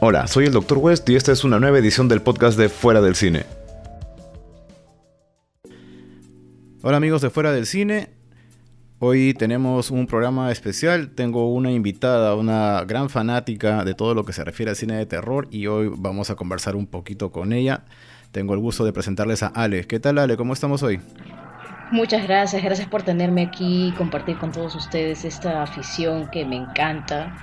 Hola, soy el Dr. West y esta es una nueva edición del podcast de Fuera del Cine. Hola amigos de Fuera del Cine, hoy tenemos un programa especial, tengo una invitada, una gran fanática de todo lo que se refiere al cine de terror y hoy vamos a conversar un poquito con ella. Tengo el gusto de presentarles a Ale. ¿Qué tal Ale? ¿Cómo estamos hoy? Muchas gracias, gracias por tenerme aquí y compartir con todos ustedes esta afición que me encanta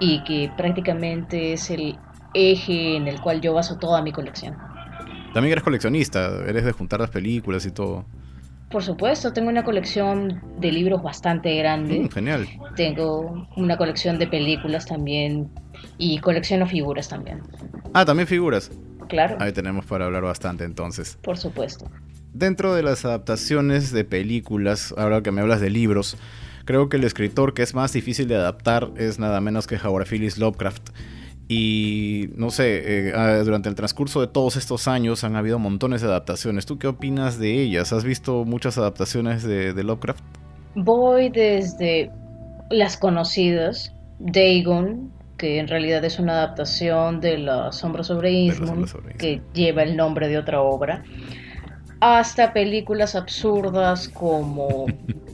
y que prácticamente es el eje en el cual yo baso toda mi colección. También eres coleccionista, eres de juntar las películas y todo. Por supuesto, tengo una colección de libros bastante grande. Mm, genial. Tengo una colección de películas también y colecciono figuras también. Ah, también figuras. Claro. Ahí tenemos para hablar bastante entonces. Por supuesto. Dentro de las adaptaciones de películas, ahora que me hablas de libros, creo que el escritor que es más difícil de adaptar es nada menos que Howard Phillips Lovecraft. Y no sé, eh, ah, durante el transcurso de todos estos años han habido montones de adaptaciones. ¿Tú qué opinas de ellas? ¿Has visto muchas adaptaciones de, Lovecraft? Voy desde las conocidas, Dagon, que en realidad es una adaptación de La Sombra sobre Innsmouth, que lleva el nombre de otra obra, hasta películas absurdas como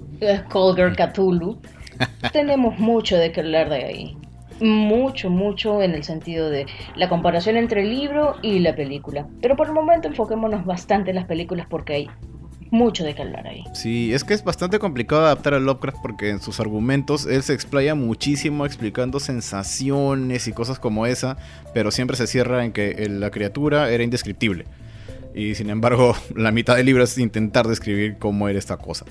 Colgar Cthulhu. Tenemos mucho de que hablar de ahí mucho, mucho en el sentido de la comparación entre el libro y la película. Pero por el momento enfoquémonos bastante en las películas porque hay mucho de qué hablar ahí. Sí, es que es bastante complicado adaptar a Lovecraft porque en sus argumentos él se explaya muchísimo explicando sensaciones y cosas como esa, pero siempre se cierra en que la criatura era indescriptible. Y sin embargo, la mitad del libro es intentar describir cómo era esta cosa.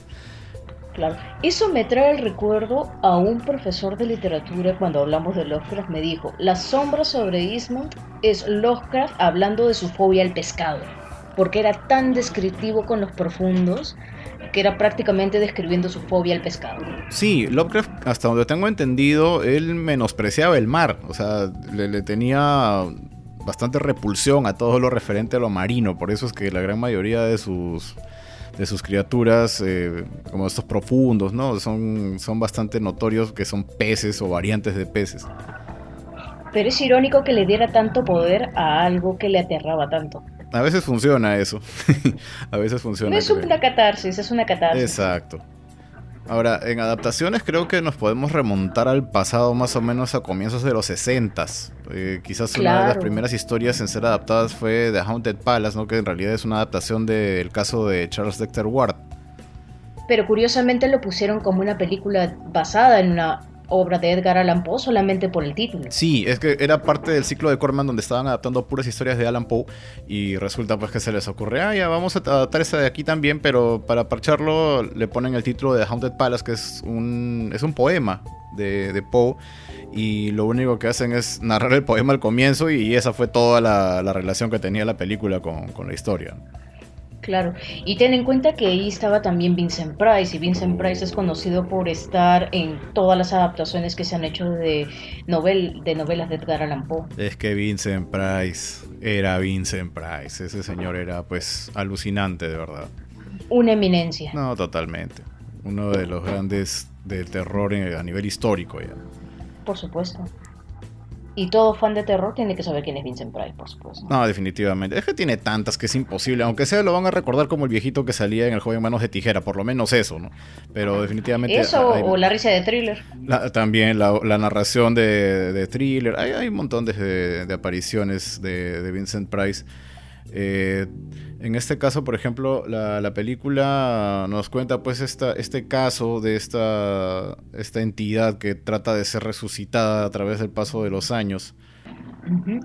Claro, eso me trae el recuerdo a un profesor de literatura cuando hablamos de Lovecraft me dijo, la sombra sobre Eastmont es Lovecraft hablando de su fobia al pescado, porque era tan descriptivo con los profundos que era prácticamente describiendo su fobia al pescado. Sí, Lovecraft, hasta donde tengo entendido, él menospreciaba el mar, o sea, le, le tenía bastante repulsión a todo lo referente a lo marino, por eso es que la gran mayoría de sus de sus criaturas, eh, como estos profundos, ¿no? Son, son bastante notorios que son peces o variantes de peces. Pero es irónico que le diera tanto poder a algo que le aterraba tanto. A veces funciona eso. a veces funciona. No es una catarsis, es una catarsis. Exacto. Ahora, en adaptaciones creo que nos podemos remontar al pasado más o menos a comienzos de los 60 eh, quizás una de las primeras historias en ser adaptadas fue The Haunted Palace, ¿no? que en realidad es una adaptación del caso de Charles Dexter Ward. Pero curiosamente lo pusieron como una película basada en una obra de Edgar Allan Poe solamente por el título. Sí, es que era parte del ciclo de Corman donde estaban adaptando puras historias de Alan Poe y resulta pues que se les ocurre, ah, ya vamos a adaptar esa de aquí también, pero para parcharlo le ponen el título de Haunted Palace, que es un, es un poema de, Poe y lo único que hacen es narrar el poema al comienzo y esa fue toda la, relación que tenía la película con la historia. Claro, y ten en cuenta que ahí estaba también Vincent Price, y Vincent Price es conocido por estar en todas las adaptaciones que se han hecho de, novel, de novelas de Edgar Allan Poe. Es que Vincent Price era Vincent Price, ese señor era pues alucinante de verdad. Una eminencia. No, totalmente. Uno de los grandes del terror a nivel histórico ya. Por supuesto. Y todo fan de terror tiene que saber quién es Vincent Price, por supuesto. No, definitivamente. Es que tiene tantas que es imposible. Aunque sea, lo van a recordar como el viejito que salía en El joven manos de tijera. Por lo menos eso, ¿no? Pero definitivamente. Eso o la risa de thriller. también la, narración de, thriller. Hay, un montón de, apariciones de, Vincent Price. Eh, en este caso, por ejemplo, la, película nos cuenta pues esta, este caso de esta, esta entidad que trata de ser resucitada a través del paso de los años.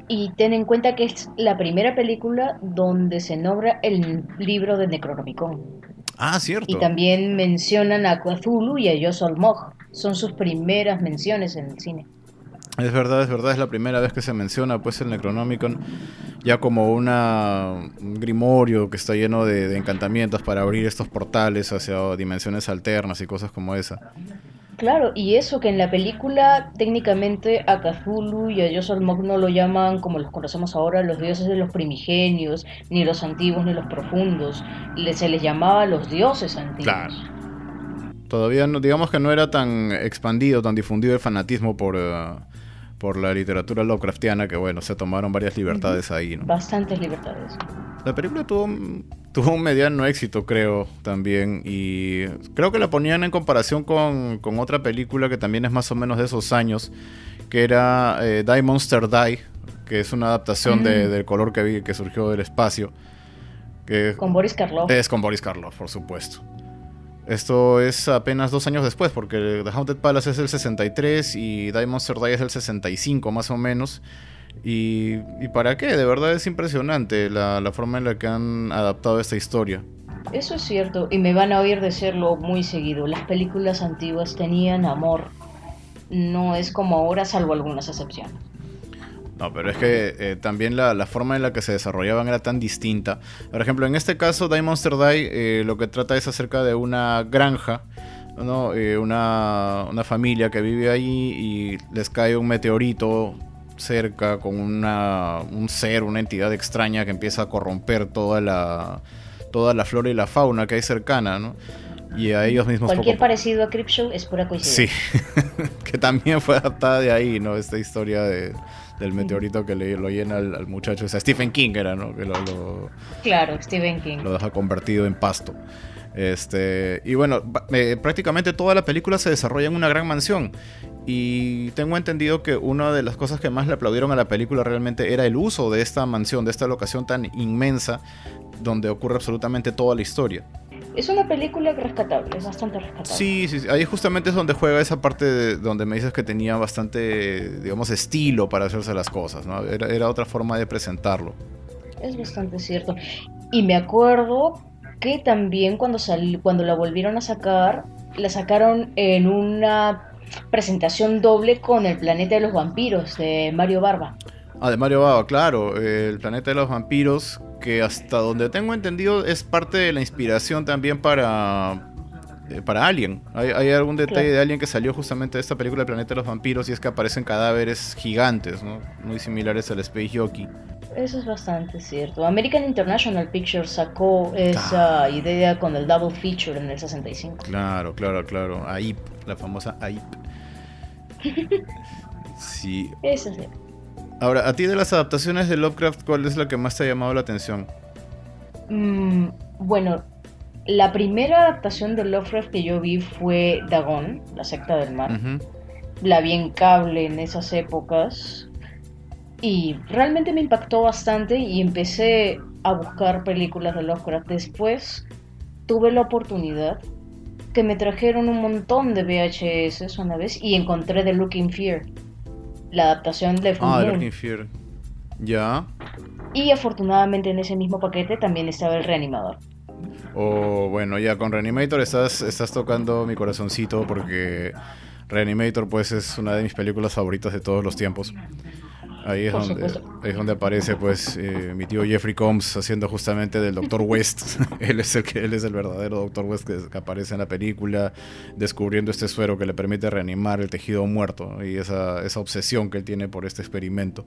Y ten en cuenta que es la primera película donde se nombra el libro de Necronomicon. Ah, cierto. Y también mencionan a Cthulhu y a Yosol Mog. Son sus primeras menciones en el cine. Es verdad, es verdad, es la primera vez que se menciona pues el Necronomicon ya como una, un grimorio que está lleno de, encantamientos para abrir estos portales hacia dimensiones alternas y cosas como esa. Claro, y eso que en la película técnicamente a Cthulhu y a Yosalmog no lo llaman como los conocemos ahora los dioses de los primigenios, ni los antiguos ni los profundos, se les llamaba los dioses antiguos. Claro. Todavía no, digamos que no era tan expandido, tan difundido el fanatismo por... Eh, por la literatura Lovecraftiana, que bueno, se tomaron varias libertades ahí, ¿no? Bastantes libertades. La película tuvo, tuvo un mediano éxito, creo, también, y creo que la ponían en comparación con, con otra película que también es más o menos de esos años, que era eh, Die Monster Die, que es una adaptación de, del color que vi que surgió del espacio. Que con Boris Karloff. Es con Boris Karloff, por supuesto. Esto es apenas dos años después, porque The Haunted Palace es del 63 y Monster Die es del 65, más o menos. Y, para qué? De verdad es impresionante la, la, forma en la que han adaptado esta historia. Eso es cierto, y me van a oír decirlo muy seguido. Las películas antiguas tenían amor. No es como ahora, salvo algunas excepciones. No, pero es que eh, también la, forma en la que se desarrollaban era tan distinta. Por ejemplo, en este caso, Die Monster Die eh, lo que trata es acerca de una granja, ¿no? Eh, una, una, familia que vive ahí y les cae un meteorito cerca con una, un ser, una entidad extraña que empieza a corromper toda la, toda la flora y la fauna que hay cercana, ¿no? Y a ellos mismos... Cualquier parecido a Creepshow es pura coincidencia. Sí, que también fue adaptada de ahí, ¿no? Esta historia de del meteorito que le, lo llena al, muchacho. O sea, Stephen King era, ¿no? Que lo, claro, Stephen King. Lo deja convertido en pasto. Este, y bueno, eh, prácticamente toda la película se desarrolla en una gran mansión. Y tengo entendido que una de las cosas que más le aplaudieron a la película realmente era el uso de esta mansión, de esta locación tan inmensa, donde ocurre absolutamente toda la historia. Es una película rescatable, es bastante rescatable. Sí, sí, ahí justamente es donde juega esa parte donde me dices que tenía bastante, digamos, estilo para hacerse las cosas, ¿no? Era, otra forma de presentarlo. Es bastante cierto. Y me acuerdo que también cuando, cuando la volvieron a sacar, la sacaron en una presentación doble con El Planeta de los Vampiros de Mario Barba. Ah, de Mario Barba, claro. El Planeta de los Vampiros, que hasta donde tengo entendido es parte de la inspiración también para, eh, para Alien. Hay, algún detalle de Alien que salió justamente de esta película El Planeta de los Vampiros y es que aparecen cadáveres gigantes, ¿no? Muy similares al Space Jockey. Eso es bastante cierto. American International Pictures sacó esa idea con el double feature en el 65. Claro, claro, claro. AIP, la famosa AIP. sí. Eso es cierto. Ahora, a ti de las adaptaciones de Lovecraft, ¿cuál es la que más te ha llamado la atención? Mm, bueno, la primera adaptación de Lovecraft que yo vi fue Dagon, la secta del mar. La vi en cable en esas épocas y realmente me impactó bastante y empecé a buscar películas de Lovecraft. Después tuve la oportunidad que me trajeron un montón de VHS una vez y encontré The Looking Fear la adaptación de Ah, Fear. Ya. Y afortunadamente en ese mismo paquete también estaba el reanimador. Oh, bueno, ya con Reanimator estás, estás tocando mi corazoncito porque Reanimator pues es una de mis películas favoritas de todos los tiempos. Ahí es, donde, es donde aparece pues eh, mi tío Jeffrey Combs haciendo justamente del Dr. West. él es el que él es el verdadero Dr. West que, aparece en la película, descubriendo este suero que le permite reanimar el tejido muerto y esa, esa obsesión que él tiene por este experimento.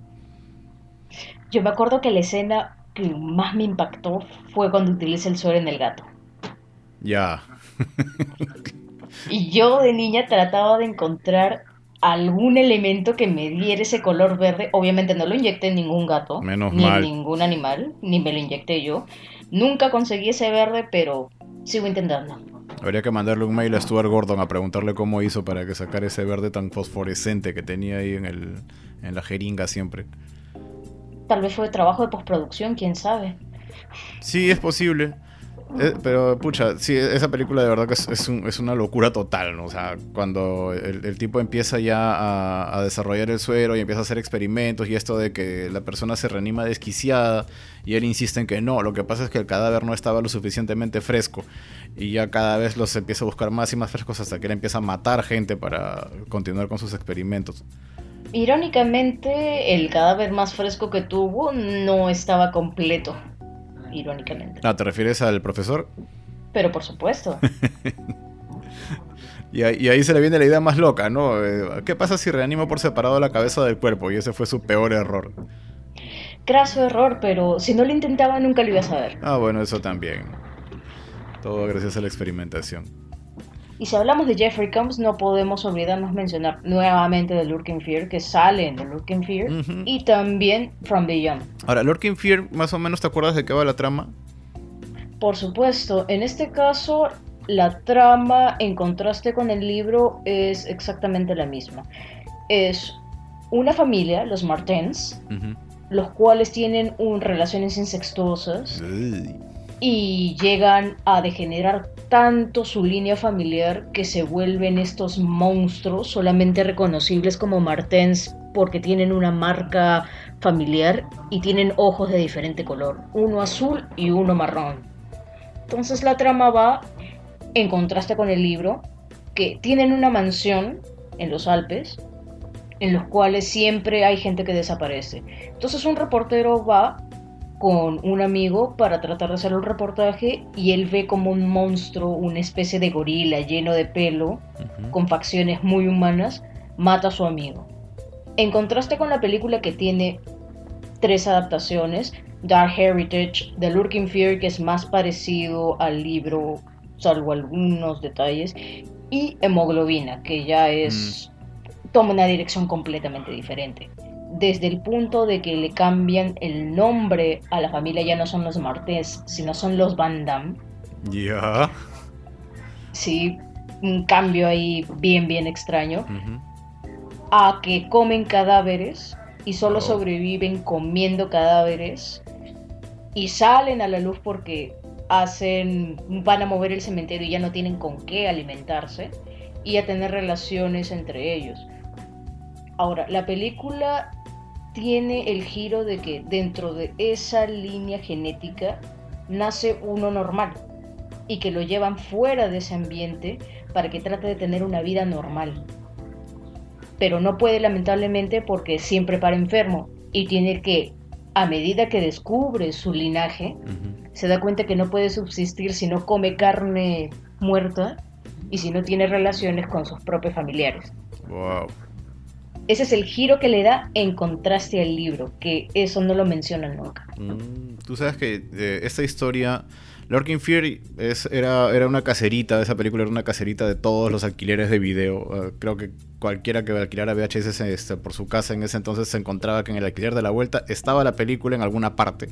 Yo me acuerdo que la escena que más me impactó fue cuando utiliza el suero en el gato. Ya. y yo de niña trataba de encontrar algún elemento que me diera ese color verde. Obviamente no lo inyecté en ningún gato, ni en ningún animal, ni me lo inyecté yo. Nunca conseguí ese verde, pero sigo intentando. Habría que mandarle un mail a Stuart Gordon a preguntarle cómo hizo para que sacara ese verde tan fosforescente que tenía ahí en, el, en la jeringa siempre. Tal vez fue trabajo de postproducción, quién sabe. Sí, es posible. Eh, pero, pucha, sí, esa película de verdad que es, una locura total, ¿no? O sea, cuando el, tipo empieza ya a, desarrollar el suero y empieza a hacer experimentos y esto de que la persona se reanima desquiciada y él insiste en que no, lo que pasa es que el cadáver no estaba lo suficientemente fresco y ya cada vez los empieza a buscar más y más frescos hasta que él empieza a matar gente para continuar con sus experimentos. Irónicamente, el cadáver más fresco que tuvo no estaba completo irónicamente. Ah, ¿te refieres al profesor? Pero por supuesto. y, ahí, se le viene la idea más loca, ¿no? Eh, ¿Qué pasa si reanimo por separado la cabeza del cuerpo? Y ese fue su peor error. Craso error, pero si no lo intentaba nunca lo iba a saber. Ah, bueno, eso también. Todo gracias a la experimentación. Y si hablamos de Jeffrey Combs, no podemos olvidarnos mencionar nuevamente de Lurking Fear, que sale en The Lurking Fear, y también From Beyond. Ahora, Lurking Fear, más o menos, ¿te acuerdas de qué va la trama? Por supuesto, en este caso, la trama, en contraste con el libro, es exactamente la misma. Es una familia, los Martens, los cuales tienen un, relaciones incestuosas y llegan a degenerar tanto su línea familiar que se vuelven estos monstruos solamente reconocibles como Martens porque tienen una marca familiar y tienen ojos de diferente color, uno azul y uno marrón. Entonces la trama va en contraste con el libro, que tienen una mansión en los Alpes, en los cuales siempre hay gente que desaparece. Entonces un reportero va con un amigo para tratar de hacer un reportaje y él ve como un monstruo, una especie de gorila lleno de pelo, con facciones muy humanas, mata a su amigo. En contraste con la película que tiene tres adaptaciones, Dark Heritage, The Lurking Fear, que es más parecido al libro, salvo algunos detalles, y Hemoglobina, que ya es... Mm. toma una dirección completamente diferente desde el punto de que le cambian el nombre a la familia, ya no son los Martés, sino son los Van Damme. Ya. Sí, un cambio ahí bien, bien extraño. A que comen cadáveres y solo oh. sobreviven comiendo cadáveres y salen a la luz porque hacen, van a mover el cementerio y ya no tienen con qué alimentarse y a tener relaciones entre ellos. Ahora, la película tiene el giro de que dentro de esa línea genética nace uno normal y que lo llevan fuera de ese ambiente para que trate de tener una vida normal. Pero no puede lamentablemente porque siempre para enfermo y tiene que, a medida que descubre su linaje, se da cuenta que no puede subsistir si no come carne muerta y si no tiene relaciones con sus propios familiares. Wow. Ese es el giro que le da en contraste al libro, que eso no lo mencionan nunca. Mm, tú sabes que eh, esta historia, Lurking Fear es, era, era una caserita, esa película era una caserita de todos los alquileres de video. Ah, creo que cualquiera que alquilara VHS este, por su casa en ese entonces se encontraba que en el alquiler de la vuelta estaba la película en alguna parte.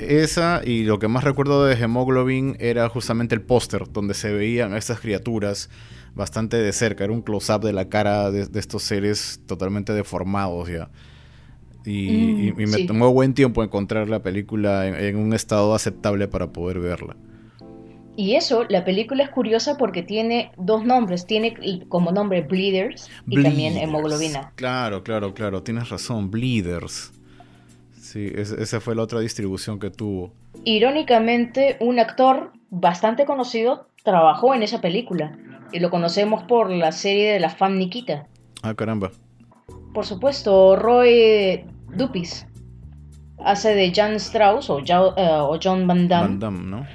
Esa y lo que más recuerdo de Hemoglobin era justamente el póster donde se veían estas criaturas bastante de cerca. Era un close-up de la cara de, estos seres totalmente deformados ya. Y, mm, me tomó buen tiempo encontrar la película en, un estado aceptable para poder verla. Y eso, la película es curiosa porque tiene dos nombres. Tiene como nombre Bleeders y también hemoglobina. Claro, claro, claro. Tienes razón, Bleeders. Sí, esa fue la otra distribución que tuvo. Irónicamente, un actor bastante conocido trabajó en esa película. Y lo conocemos por la serie de la fan Nikita. Ah, caramba. Por supuesto, Roy Dupis hace de Jan Strauss o, eh, John Van Damme. Van Damme, ¿no?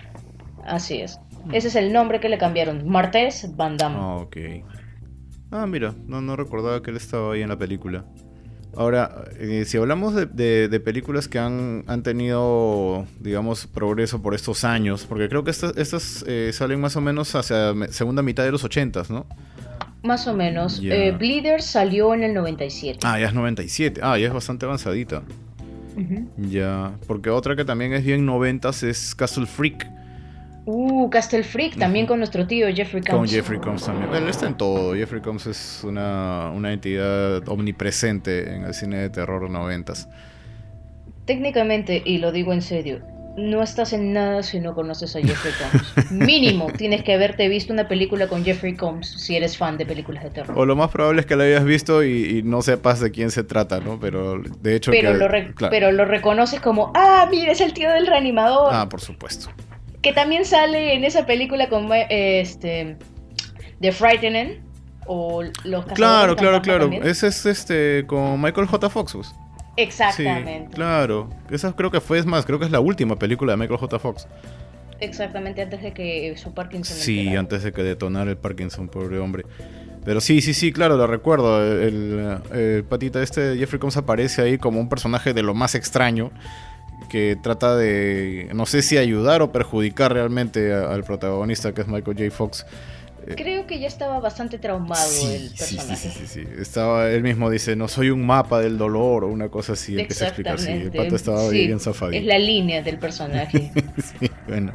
Así es. Ese es el nombre que le cambiaron. Martés Van Damme. Ah, ok. Ah, mira, no, no recordaba que él estaba ahí en la película. Ahora, eh, si hablamos de, películas que han, tenido, digamos, progreso por estos años, porque creo que estas, eh, salen más o menos hacia segunda mitad de los 80, ¿no? Más o menos. Eh, Bleeder salió en el 97. Ah, ya es 97. Ah, ya es bastante avanzadita. Ya, porque otra que también es bien 90 es Castle Freak Uh, Castle Freak, también con nuestro tío Jeffrey Combs. Con Jeffrey Combs también. Él está en todo. Jeffrey Combs es una, entidad omnipresente en el cine de terror noventas. Técnicamente, y lo digo en serio, no estás en nada si no conoces a Jeffrey Combs. Mínimo, tienes que haberte visto una película con Jeffrey Combs si eres fan de películas de terror. O lo más probable es que la hayas visto y, no sepas de quién se trata, ¿no? Pero de hecho... Pero, lo, pero lo reconoces como, ah, mira, es el tío del reanimador. Ah, por supuesto que también sale en esa película con este The Frightening o los Claro, claro, claro. Ese es este con Michael J. Fox. Pues. Exactamente. claro. Esa creo que fue es más, creo que es la última película de Michael J. Fox. Exactamente, antes de que su Parkinson. Sí, antes de que detonara el Parkinson, pobre hombre. Pero sí, sí, sí, claro, lo recuerdo. El, el patita este Jeffrey Combs aparece ahí como un personaje de lo más extraño que trata de, no sé si ayudar o perjudicar realmente al protagonista que es Michael J. Fox. Eh, Creo que ya estaba bastante traumado el personaje. Sí, sí, sí, Estaba, él mismo dice, no soy un mapa del dolor o una cosa así. Empieza a explicar, sí, el pato estaba bien zafadito. Es la línea del personaje. sí, bueno.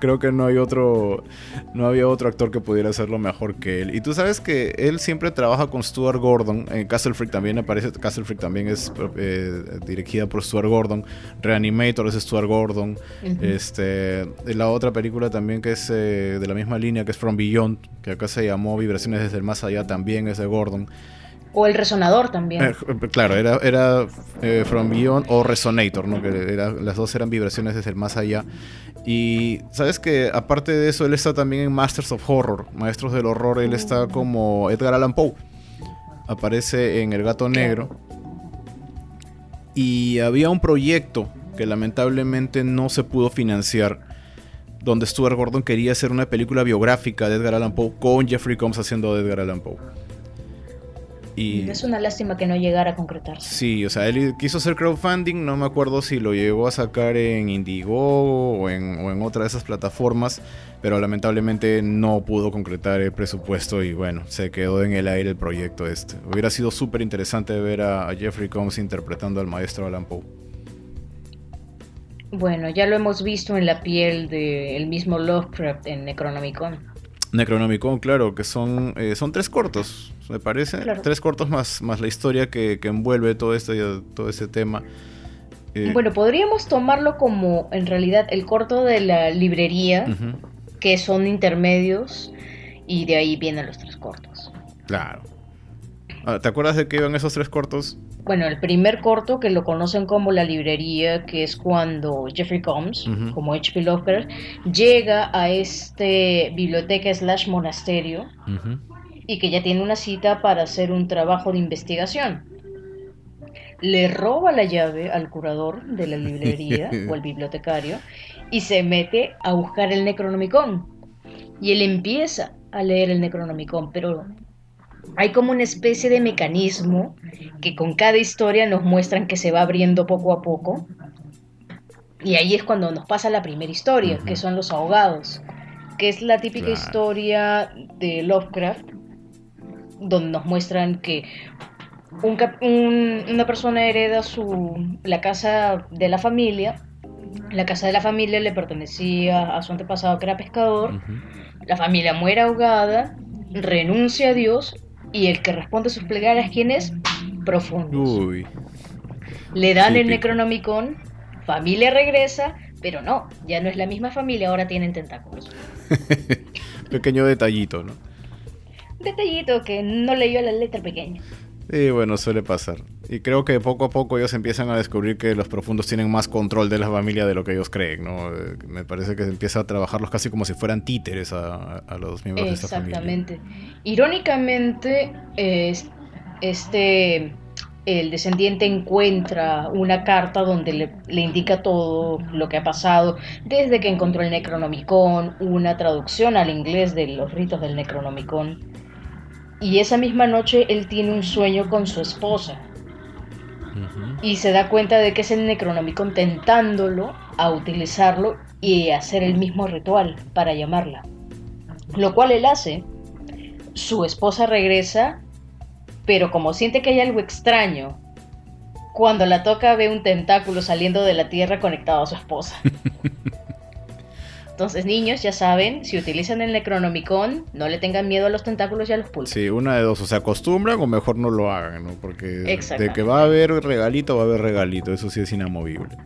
Creo que no hay otro, no había otro actor que pudiera hacerlo mejor que él. Y tú sabes que él siempre trabaja con Stuart Gordon. En Castle Freak también aparece, Castle Freak también es eh, dirigida por Stuart Gordon. Reanimator es Stuart Gordon. este, la otra película también que es eh, de la misma línea, que es From Beyond que acá se llamó Vibraciones desde el más allá, también es de Gordon. O el resonador también. Eh, claro, era, era eh, From Beyond o Resonator, ¿no? Que las dos eran vibraciones desde el más allá. Y sabes que aparte de eso, él está también en Masters of Horror, Maestros del Horror, él está mm. como Edgar Allan Poe. Aparece en El Gato Negro. Y había un proyecto que lamentablemente no se pudo financiar donde Stuart Gordon quería hacer una película biográfica de Edgar Allan Poe con Jeffrey Combs haciendo de Edgar Allan Poe. Y, es una lástima que no llegara a concretarse. Sí, o sea, él quiso hacer crowdfunding, no me acuerdo si lo llegó a sacar en Indiegogo o en, o en otra de esas plataformas, pero lamentablemente no pudo concretar el presupuesto y bueno, se quedó en el aire el proyecto este. Hubiera sido súper interesante ver a, Jeffrey Combs interpretando al maestro Allan Poe. Bueno, ya lo hemos visto en la piel del mismo Lovecraft en Necronomicon. Necronomicon, claro, que son, eh, son tres cortos, me parece. Tres cortos más, más la historia que, envuelve todo este, todo ese tema. Eh, bueno, podríamos tomarlo como en realidad el corto de la librería, que son intermedios, y de ahí vienen los tres cortos. Claro. Ah, ¿Te acuerdas de que iban esos tres cortos? bueno, el primer corto que lo conocen como La Librería, que es cuando Jeffrey Combs, como H.P. Lovecraft, llega a este biblioteca slash monasterio y que ya tiene una cita para hacer un trabajo de investigación. Le roba la llave al curador de la librería o al bibliotecario y se mete a buscar el Necronomicon. Y él empieza a leer el Necronomicon, pero hay como una especie de mecanismo que con cada historia nos muestran que se va abriendo poco a poco. Y ahí es cuando nos pasa la primera historia, que son los ahogados, que es la típica historia de Lovecraft, donde nos muestran que una persona hereda su, la casa de la familia, la casa de la familia le pertenecía a su antepasado que era pescador, la familia muere ahogada, renuncia a Dios y el que responde sus plegarias, ¿quién es? Profundo. Le dan el Necronomicon, familia regresa, pero no, ya no es la misma familia, ahora tienen tentáculos. Pequeño detallito, ¿no? Detallito que no leyó la letra pequeña. Sí, bueno, suele pasar. Y creo que poco a poco ellos empiezan a descubrir que los profundos tienen más control de la familia de lo que ellos creen, ¿no? Eh, me parece que se empieza a trabajarlos casi como si fueran títeres a, los miembros de esta familia. Exactamente. Irónicamente, este, el descendiente encuentra una carta donde le, le, indica todo lo que ha pasado, desde que encontró el Necronomicon, una traducción al inglés de los ritos del Necronomicon y esa misma noche él tiene un sueño con su esposa. Y se da cuenta de que es el Necronomicon tentándolo a utilizarlo y hacer el mismo ritual para llamarla. Lo cual él hace. Su esposa regresa, pero como siente que hay algo extraño, cuando la toca ve un tentáculo saliendo de la tierra conectado a su esposa. Entonces, niños, ya saben, si utilizan el Necronomicon, no le tengan miedo a los tentáculos y a los pulsos. Sí, una de dos, o se acostumbran o mejor no lo hagan, ¿no? Porque de que va a haber regalito, va a haber regalito, eso sí es inamovible.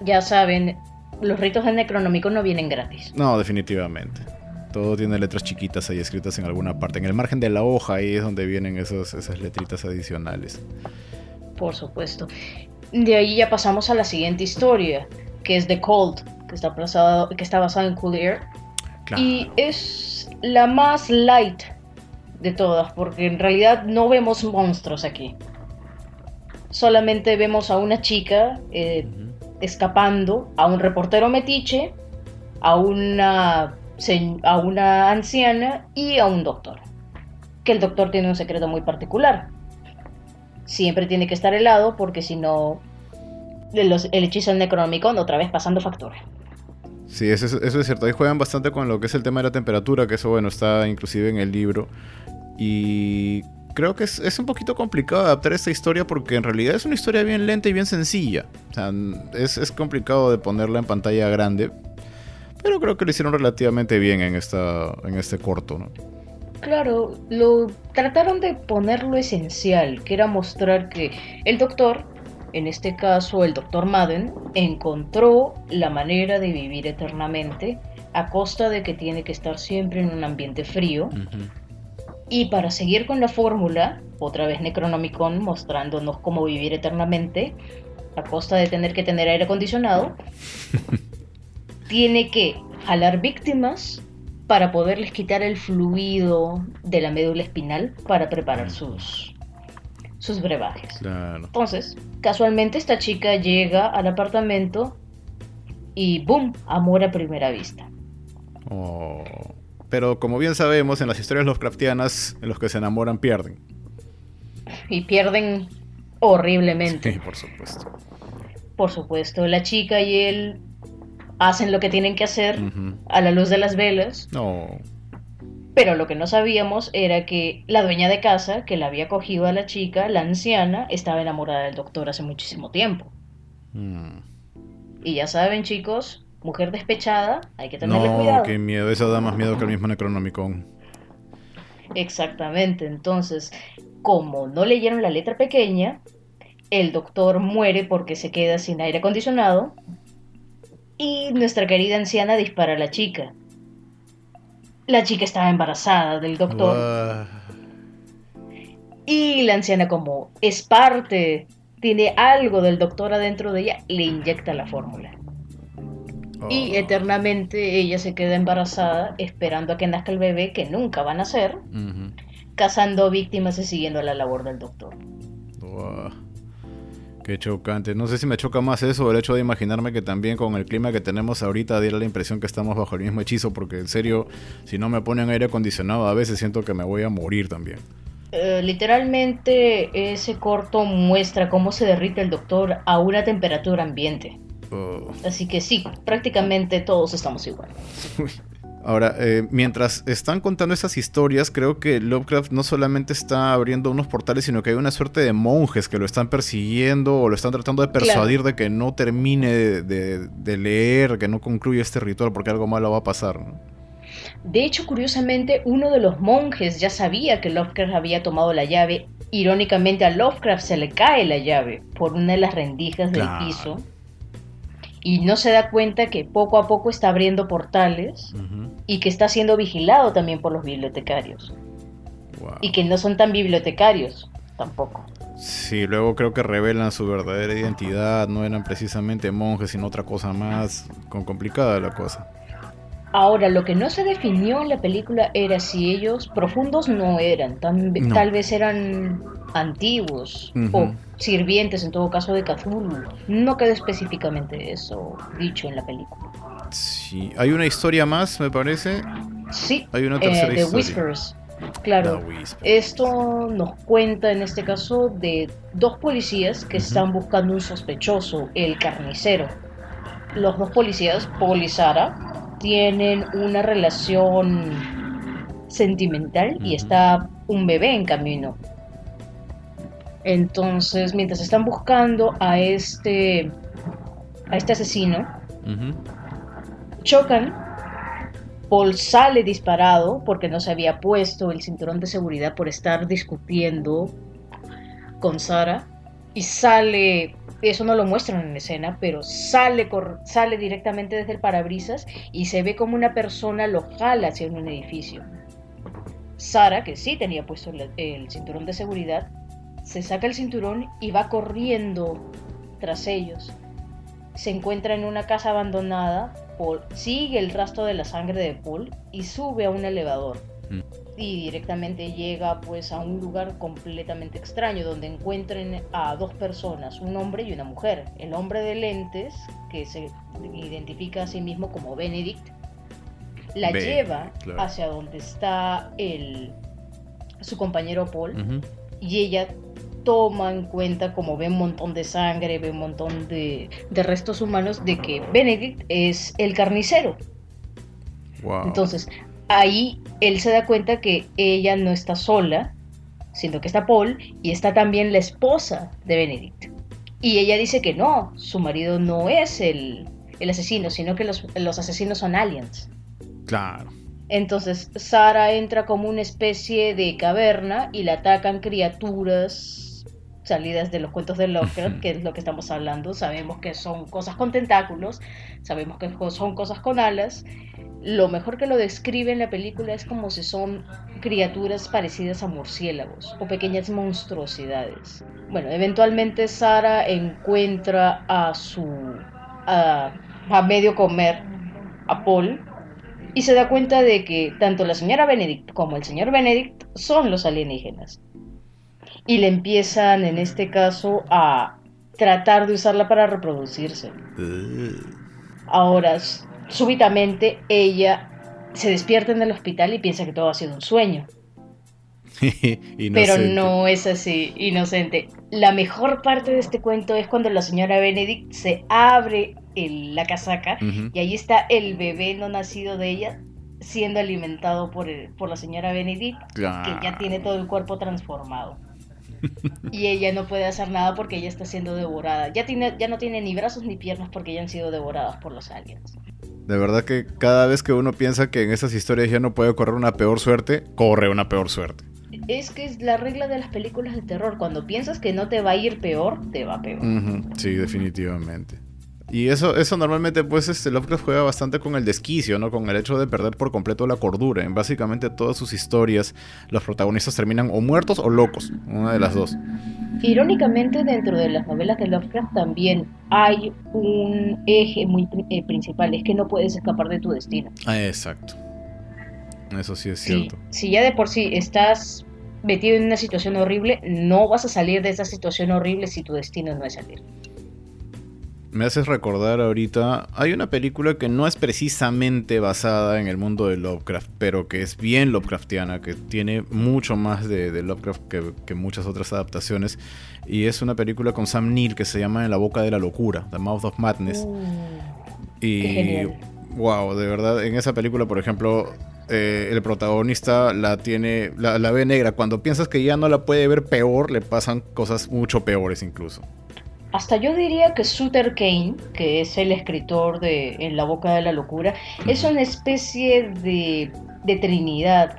Ya saben, los ritos del Necronomicon no vienen gratis. No, definitivamente. Todo tiene letras chiquitas ahí escritas en alguna parte. En el margen de la hoja ahí es donde vienen esos, esas letritas adicionales. Por supuesto. De ahí ya pasamos a la siguiente historia, que es The Cold, que está, basado, que está basado en Cool Air. Y es la más light de todas, porque en realidad no vemos monstruos aquí. Solamente vemos a una chica eh, escapando, a un reportero metiche, a una, a una anciana y a un doctor. Que el doctor tiene un secreto muy particular. Siempre tiene que estar helado porque si no, el hechizo del Necronomicon otra vez pasando factura. Sí, eso, eso, es cierto. Ahí juegan bastante con lo que es el tema de la temperatura, que eso, bueno, está inclusive en el libro. Y creo que es, un poquito complicado adaptar esta historia porque en realidad es una historia bien lenta y bien sencilla. O sea, es, complicado de ponerla en pantalla grande, pero creo que lo hicieron relativamente bien en, esta, en este corto, ¿no? Claro, lo trataron de poner lo esencial, que era mostrar que el doctor, en este caso el doctor Madden, encontró la manera de vivir eternamente a costa de que tiene que estar siempre en un ambiente frío. Y para seguir con la fórmula, otra vez Necronomicon mostrándonos cómo vivir eternamente, a costa de tener que tener aire acondicionado, tiene que jalar víctimas para poderles quitar el fluido de la médula espinal para preparar sus, sus brebajes. Entonces, casualmente esta chica llega al apartamento y ¡boom! Amor a primera vista. Oh. Pero como bien sabemos, en las historias Lovecraftianas, en los que se enamoran pierden. Y pierden horriblemente. Sí, por supuesto. Por supuesto, la chica y él hacen lo que tienen que hacer a la luz de las velas. No. Pero lo que no sabíamos era que la dueña de casa, que la había cogido a la chica, la anciana, estaba enamorada del doctor hace muchísimo tiempo. Mm. Y ya saben, chicos, mujer despechada, hay que tenerle cuidado. No, qué miedo, eso da más miedo que el mismo Necronomicon. Exactamente, entonces, como no leyeron la letra pequeña, el doctor muere porque se queda sin aire acondicionado y nuestra querida anciana dispara a la chica. La chica estaba embarazada del doctor. Y la anciana como es parte, tiene algo del doctor adentro de ella, le inyecta la fórmula. Y oh. eternamente ella se queda embarazada esperando a que nazca el bebé que nunca va a nacer, cazando víctimas y siguiendo la labor del doctor. Qué chocante. No sé si me choca más eso o el hecho de imaginarme que también con el clima que tenemos ahorita diera la impresión que estamos bajo el mismo hechizo, porque en serio, si no me ponen aire acondicionado a veces siento que me voy a morir también. Eh, literalmente ese corto muestra cómo se derrite el doctor a una temperatura ambiente. Oh. Así que sí, prácticamente todos estamos igual. Ahora, eh, mientras están contando esas historias, creo que Lovecraft no solamente está abriendo unos portales, sino que hay una suerte de monjes que lo están persiguiendo o lo están tratando de persuadir de que no termine de, leer, que no concluya este ritual porque algo malo va a pasar. De hecho, curiosamente, uno de los monjes ya sabía que Lovecraft había tomado la llave. Irónicamente, a Lovecraft se le cae la llave por una de las rendijas del piso y no se da cuenta que poco a poco está abriendo portales y que está siendo vigilado también por los bibliotecarios. Y que no son tan bibliotecarios tampoco. Sí, luego creo que revelan su verdadera identidad, no eran precisamente monjes, sino otra cosa más, con complicada la cosa. Ahora, lo que no se definió en la película era si ellos profundos no eran, tal vez eran antiguos o sirvientes en todo caso de Cthulhu. No quedó específicamente eso dicho en la película. Sí, hay una historia más, me parece. Sí, hay una tercera eh, Whispers. Claro, esto nos cuenta en este caso de dos policías que están buscando un sospechoso, el carnicero. Los dos policías, Paul y Sara, tienen una relación sentimental y está un bebé en camino. Entonces, mientras están buscando a este, a este asesino, chocan. Paul sale disparado porque no se había puesto el cinturón de seguridad por estar discutiendo con Sara. Y sale, eso no lo muestran en escena, pero sale, sale directamente desde el parabrisas y se ve como una persona lo jala hacia un edificio. Sara, que sí tenía puesto el cinturón de seguridad, se saca el cinturón y va corriendo tras ellos. Se encuentra en una casa abandonada, Paul sigue el rastro de la sangre de Paul y sube a un elevador. Mm. Y directamente llega pues a un lugar completamente extraño donde encuentran a dos personas, un hombre y una mujer. El hombre de lentes, que se identifica a sí mismo como Benedict, la lleva hacia donde está el, su compañero Paul y ella toma en cuenta, como ve un montón de sangre, ve un montón de, restos humanos, de que Benedict es el carnicero. Entonces, ahí él se da cuenta que ella no está sola, sino que está Paul y está también la esposa de Benedict. Y ella dice que no, su marido no es el, asesino, sino que los, los asesinos son aliens. Claro. Entonces Sara entra como una especie de caverna y la atacan criaturas salidas de los cuentos de Lovecraft, que es lo que estamos hablando. Sabemos que son cosas con tentáculos, sabemos que son cosas con alas. Lo mejor que lo describe en la película es como si son criaturas parecidas a murciélagos o pequeñas monstruosidades. Bueno, eventualmente Sara encuentra a su a, a medio comer a Paul y se da cuenta de que tanto la señora Benedict como el señor Benedict son los alienígenas. Y le empiezan, en este caso, a tratar de usarla para reproducirse. Ahora, súbitamente, ella se despierta en el hospital y piensa que todo ha sido un sueño. Pero no es así, inocente. La mejor parte de este cuento es cuando la señora Benedict se abre la casaca y ahí está el bebé no nacido de ella siendo alimentado por, por la señora Benedict, que ya tiene todo el cuerpo transformado. Y ella no puede hacer nada porque ella está siendo devorada. Ya, tiene, ya no tiene ni brazos ni piernas porque ya han sido devoradas por los aliens. De verdad que cada vez que uno piensa que en esas historias ya no puede correr una peor suerte, corre una peor suerte. Es que es la regla de las películas de terror. Cuando piensas que no te va a ir peor, te va peor. Sí, definitivamente. Y eso, eso normalmente, pues, este Lovecraft juega bastante con el desquicio, ¿no? Con el hecho de perder por completo la cordura. En básicamente todas sus historias, los protagonistas terminan o muertos o locos, una de las dos. Irónicamente, dentro de las novelas de Lovecraft también hay un eje muy eh, principal, es que no puedes escapar de tu destino. Ah, exacto. Eso sí es cierto. si ya de por sí estás metido en una situación horrible, no vas a salir de esa situación horrible si tu destino no es salir me haces recordar ahorita, hay una película que no es precisamente basada en el mundo de Lovecraft, pero que es bien Lovecraftiana, que tiene mucho más de, Lovecraft que, muchas otras adaptaciones, y es una película con Sam Neill que se llama En la boca de la locura, The Mouth of Madness. Mm, y wow, de verdad, en esa película, por ejemplo, eh, el protagonista la tiene, la, la ve negra. Cuando piensas que ya no la puede ver peor, le pasan cosas mucho peores incluso. Hasta yo diría que Sutter Kane, que es el escritor de En la boca de la locura, es una especie de, de trinidad.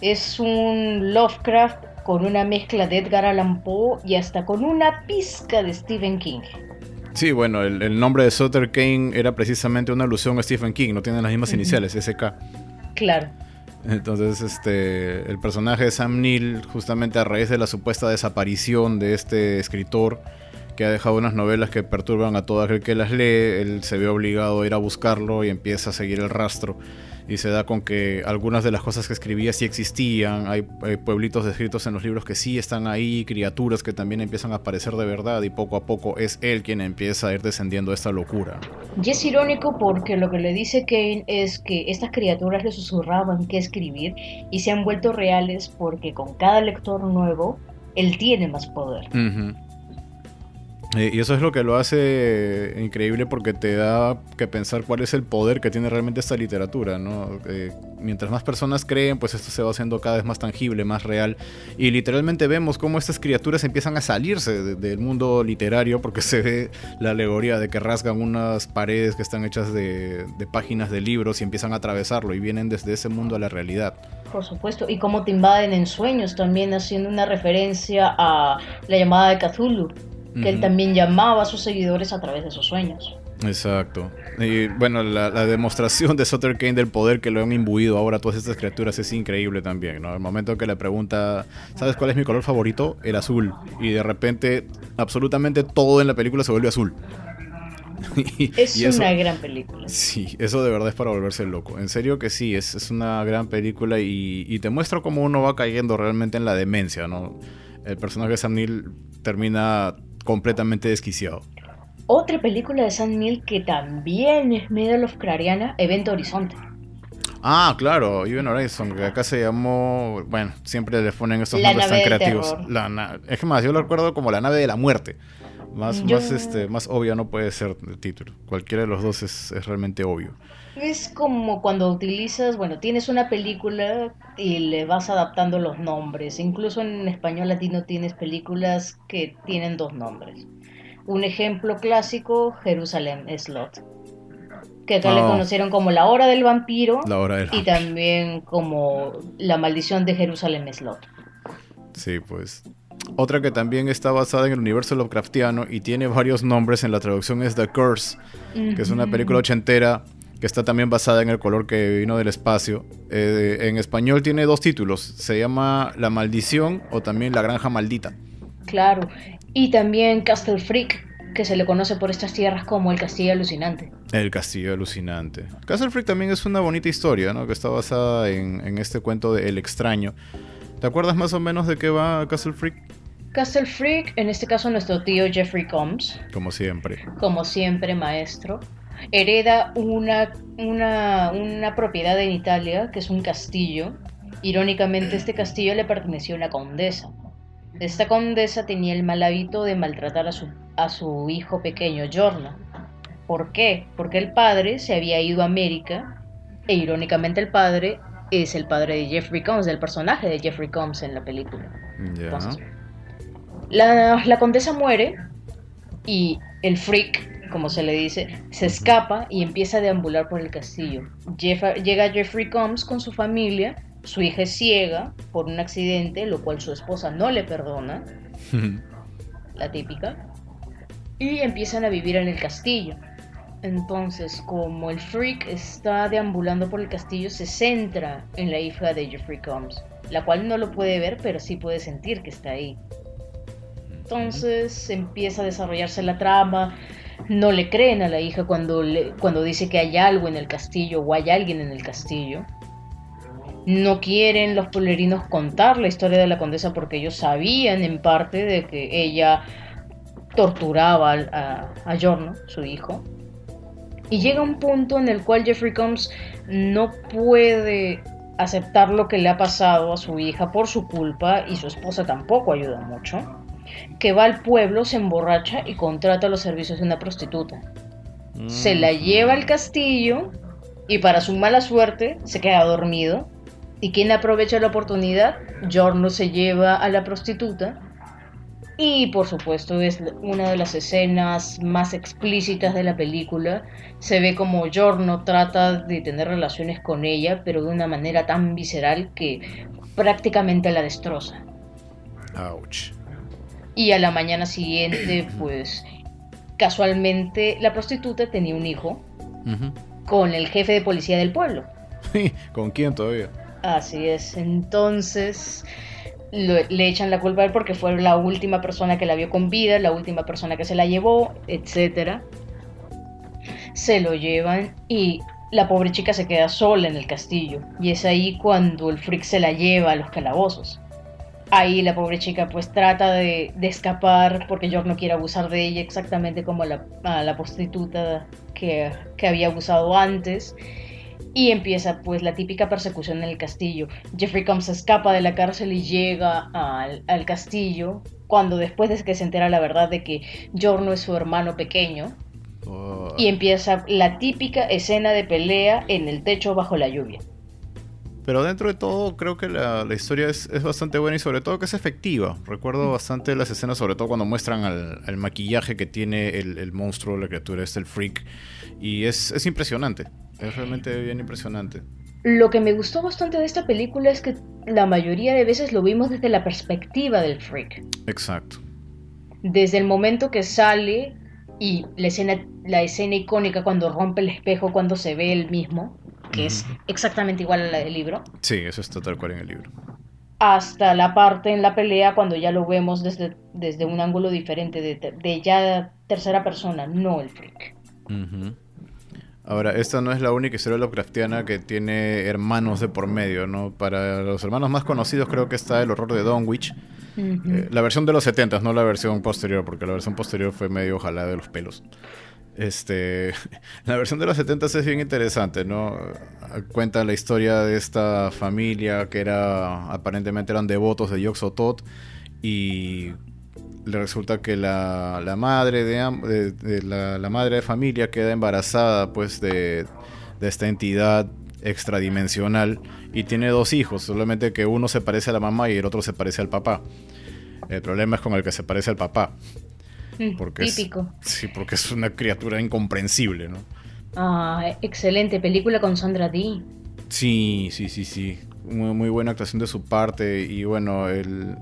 Es un Lovecraft con una mezcla de Edgar Allan Poe y hasta con una pizca de Stephen King. Sí, bueno, el, nombre de Sutter Kane era precisamente una alusión a Stephen King, no tiene las mismas iniciales, SK. Claro. Entonces, este, el personaje de Sam Neill, justamente a raíz de la supuesta desaparición de este escritor, que ha dejado unas novelas que perturban a todo aquel que las lee, él se ve obligado a ir a buscarlo y empieza a seguir el rastro y se da con que algunas de las cosas que escribía sí existían, hay, pueblitos descritos en los libros que sí están ahí, criaturas que también empiezan a aparecer de verdad y poco a poco es él quien empieza a ir descendiendo a esta locura. Y es irónico porque lo que le dice Kane es que estas criaturas le susurraban que escribir y se han vuelto reales porque con cada lector nuevo él tiene más poder. Eh, y eso es lo que lo hace increíble porque te da que pensar cuál es el poder que tiene realmente esta literatura, ¿no? Eh, mientras más personas creen, pues esto se va haciendo cada vez más tangible, más real. Y literalmente vemos cómo estas criaturas empiezan a salirse del mundo literario porque se ve la alegoría de que rasgan unas paredes que están hechas de, de páginas de libros y empiezan a atravesarlo y vienen desde ese mundo a la realidad. Por supuesto, y cómo te invaden en sueños también haciendo una referencia a la llamada de Cthulhu que él también llamaba a sus seguidores a través de sus sueños. Exacto. Y bueno, la, demostración de Sutter Kane del poder que lo han imbuido ahora todas estas criaturas es increíble también, ¿no? El momento que le pregunta, ¿sabes cuál es mi color favorito? El azul. Y de repente, absolutamente todo en la película se vuelve azul. es una gran película. Sí, eso de verdad es para volverse loco. En serio que sí, es, es una gran película y, y, te muestra cómo uno va cayendo realmente en la demencia, ¿no? El personaje de Sam Neill termina completamente desquiciado. Otra película de Sam Neill que también es medio Lovecraftiana, Evento Horizonte. Ah, claro, Event Horizon, que acá se llamó. Bueno, siempre le ponen estos nombres tan creativos. es que más, yo lo recuerdo como la nave de la muerte. Más, más, este, más obvio no puede ser el título. Cualquiera de los dos es, es realmente obvio. Es como cuando utilizas, bueno, tienes una película y le vas adaptando los nombres. Incluso en español latino tienes películas que tienen dos nombres. Un ejemplo clásico, Jerusalén Slot. Que acá le oh. conocieron como La Hora del Vampiro. La Hora del Y también como La Maldición de Jerusalén Slot. Sí, pues. Otra que también está basada en el universo Lovecraftiano y tiene varios nombres en la traducción es The Curse, que es una película ochentera que está también basada en el color que vino del espacio. Eh, en español tiene dos títulos, se llama La Maldición o también La Granja Maldita. Claro, y también Castle Freak, que se le conoce por estas tierras como el Castillo Alucinante. El Castillo Alucinante. Castle Freak también es una bonita historia, ¿no? Que está basada en, en este cuento de El extraño. ¿Te acuerdas más o menos de qué va Castle Freak? Castle Freak, en este caso nuestro tío Jeffrey Combs. Como siempre. Como siempre, maestro hereda una, una, propiedad en Italia, que es un castillo. Irónicamente, este castillo le perteneció a una condesa. Esta condesa tenía el mal hábito de maltratar a su, a su hijo pequeño, Giorno. ¿Por qué? Porque el padre se había ido a América e irónicamente el padre es el padre de Jeffrey Combs, del personaje de Jeffrey Combs en la película. la, la condesa muere y el freak como se le dice, se escapa y empieza a deambular por el castillo. llega Jeffrey Combs con su familia, su hija es ciega por un accidente, lo cual su esposa no le perdona, la típica, y empiezan a vivir en el castillo. Entonces, como el freak está deambulando por el castillo, se centra en la hija de Jeffrey Combs, la cual no lo puede ver, pero sí puede sentir que está ahí. Entonces empieza a desarrollarse la trama, no le creen a la hija cuando, le, cuando dice que hay algo en el castillo o hay alguien en el castillo. No quieren los polerinos contar la historia de la condesa porque ellos sabían en parte de que ella torturaba a, a Giorno, su hijo. Y llega un punto en el cual Jeffrey Combs no puede aceptar lo que le ha pasado a su hija por su culpa y su esposa tampoco ayuda mucho que va al pueblo, se emborracha y contrata los servicios de una prostituta. Se la lleva al castillo y para su mala suerte se queda dormido. ¿Y quien aprovecha la oportunidad? Giorno se lleva a la prostituta. Y por supuesto es una de las escenas más explícitas de la película. Se ve como Giorno trata de tener relaciones con ella, pero de una manera tan visceral que prácticamente la destroza. Ouch. Y a la mañana siguiente, pues casualmente la prostituta tenía un hijo con el jefe de policía del pueblo. ¿Con quién todavía? Así es. Entonces le echan la culpa a él porque fue la última persona que la vio con vida, la última persona que se la llevó, etc. Se lo llevan y la pobre chica se queda sola en el castillo. Y es ahí cuando el freak se la lleva a los calabozos. Ahí la pobre chica pues trata de, escapar porque George no quiere abusar de ella exactamente como la, a la prostituta que, había abusado antes. Y empieza pues la típica persecución en el castillo. Jeffrey Combs escapa de la cárcel y llega al, castillo cuando después de que se entera la verdad de que no es su hermano pequeño. Oh. Y empieza la típica escena de pelea en el techo bajo la lluvia. Pero dentro de todo, creo que la, historia es, bastante buena y sobre todo que es efectiva. Recuerdo bastante las escenas, sobre todo cuando muestran al, maquillaje que tiene el, monstruo, la criatura, es el freak. Y es, es impresionante. Es realmente bien impresionante. Lo que me gustó bastante de esta película es que la mayoría de veces lo vimos desde la perspectiva del freak. Exacto. Desde el momento que sale y la escena, la escena icónica cuando rompe el espejo, cuando se ve él mismo que es exactamente igual a la del libro. Sí, eso está tal cual en el libro. Hasta la parte en la pelea cuando ya lo vemos desde, desde un ángulo diferente, de, ya tercera persona, no el freak. Ahora, esta no es la única historia Lovecraftiana que tiene hermanos de por medio, ¿no? Para los hermanos más conocidos creo que está El horror de Dunwich. Eh, la versión de los 70, no la versión posterior, porque la versión posterior fue medio ojalá de los pelos. Este, la versión de los 70 es bien interesante, ¿no? Cuenta la historia de esta familia que era aparentemente eran devotos de Yoxotot y le resulta que la, la madre de, la, madre de familia queda embarazada pues de, de esta entidad extradimensional y tiene dos hijos, solamente que uno se parece a la mamá y el otro se parece al papá. El problema es con el que se parece al papá. Mm, porque típico. sí, porque es una criatura incomprensible, ¿no? Ah, excelente película con Sandra Dee. Sí, sí, sí, sí. Muy, muy buena actuación de su parte y bueno, el,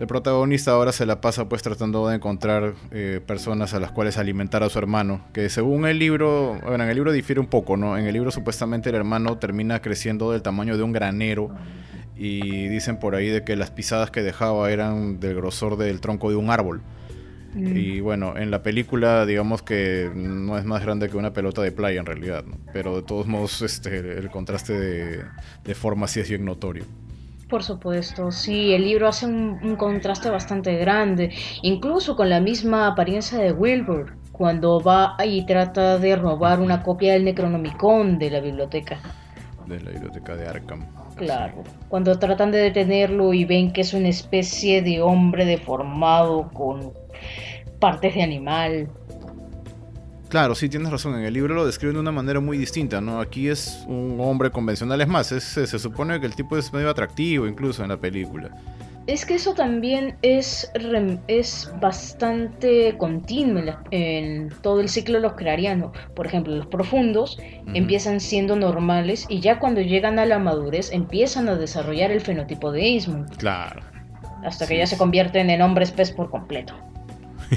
el protagonista ahora se la pasa pues tratando de encontrar eh, personas a las cuales alimentar a su hermano, que según el libro, bueno, en el libro difiere un poco, ¿no? En el libro supuestamente el hermano termina creciendo del tamaño de un granero y dicen por ahí de que las pisadas que dejaba eran del grosor del tronco de un árbol. Mm. Y bueno, en la película digamos que no es más grande que una pelota de playa en realidad, ¿no? pero de todos modos este, el contraste de, de forma sí es bien notorio. Por supuesto, sí, el libro hace un, contraste bastante grande, incluso con la misma apariencia de Wilbur, cuando va y trata de robar una copia del Necronomicon de la biblioteca. De la biblioteca de Arkham. Claro, cuando tratan de detenerlo y ven que es una especie de hombre deformado con partes de animal. Claro, sí, tienes razón. En el libro lo describen de una manera muy distinta, ¿no? Aquí es un hombre convencional. Es más, se supone que el tipo es medio atractivo incluso en la película. Es que eso también es, es bastante continuo en, todo el ciclo de los crearianos. Por ejemplo, los profundos empiezan siendo normales y ya cuando llegan a la madurez empiezan a desarrollar el fenotipo de Ismund. Claro. Hasta que ya se convierten en hombres pez por completo.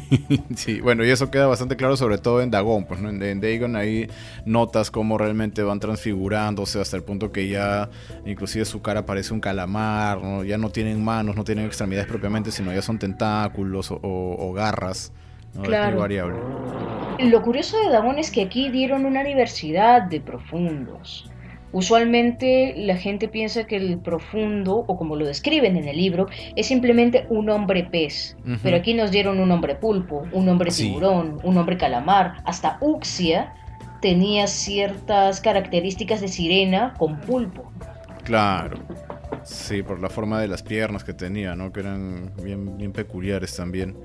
sí, bueno, y eso queda bastante claro sobre todo en Dagon, pues en, Dagon ahí notas cómo realmente van transfigurándose hasta el punto que ya inclusive su cara parece un calamar, ya no tienen manos, no tienen extremidades propiamente, sino ya son tentáculos o, garras. Claro. Es muy variable. Lo curioso de Dagon es que aquí dieron una diversidad de profundos. Usualmente la gente piensa que el profundo, o como lo describen en el libro, es simplemente un hombre pez. Pero aquí nos dieron un hombre pulpo, un hombre tiburón, un hombre calamar. Hasta Uxia tenía ciertas características de sirena con pulpo. Claro. Sí, por la forma de las piernas que tenía, ¿no? Que eran bien, bien peculiares también.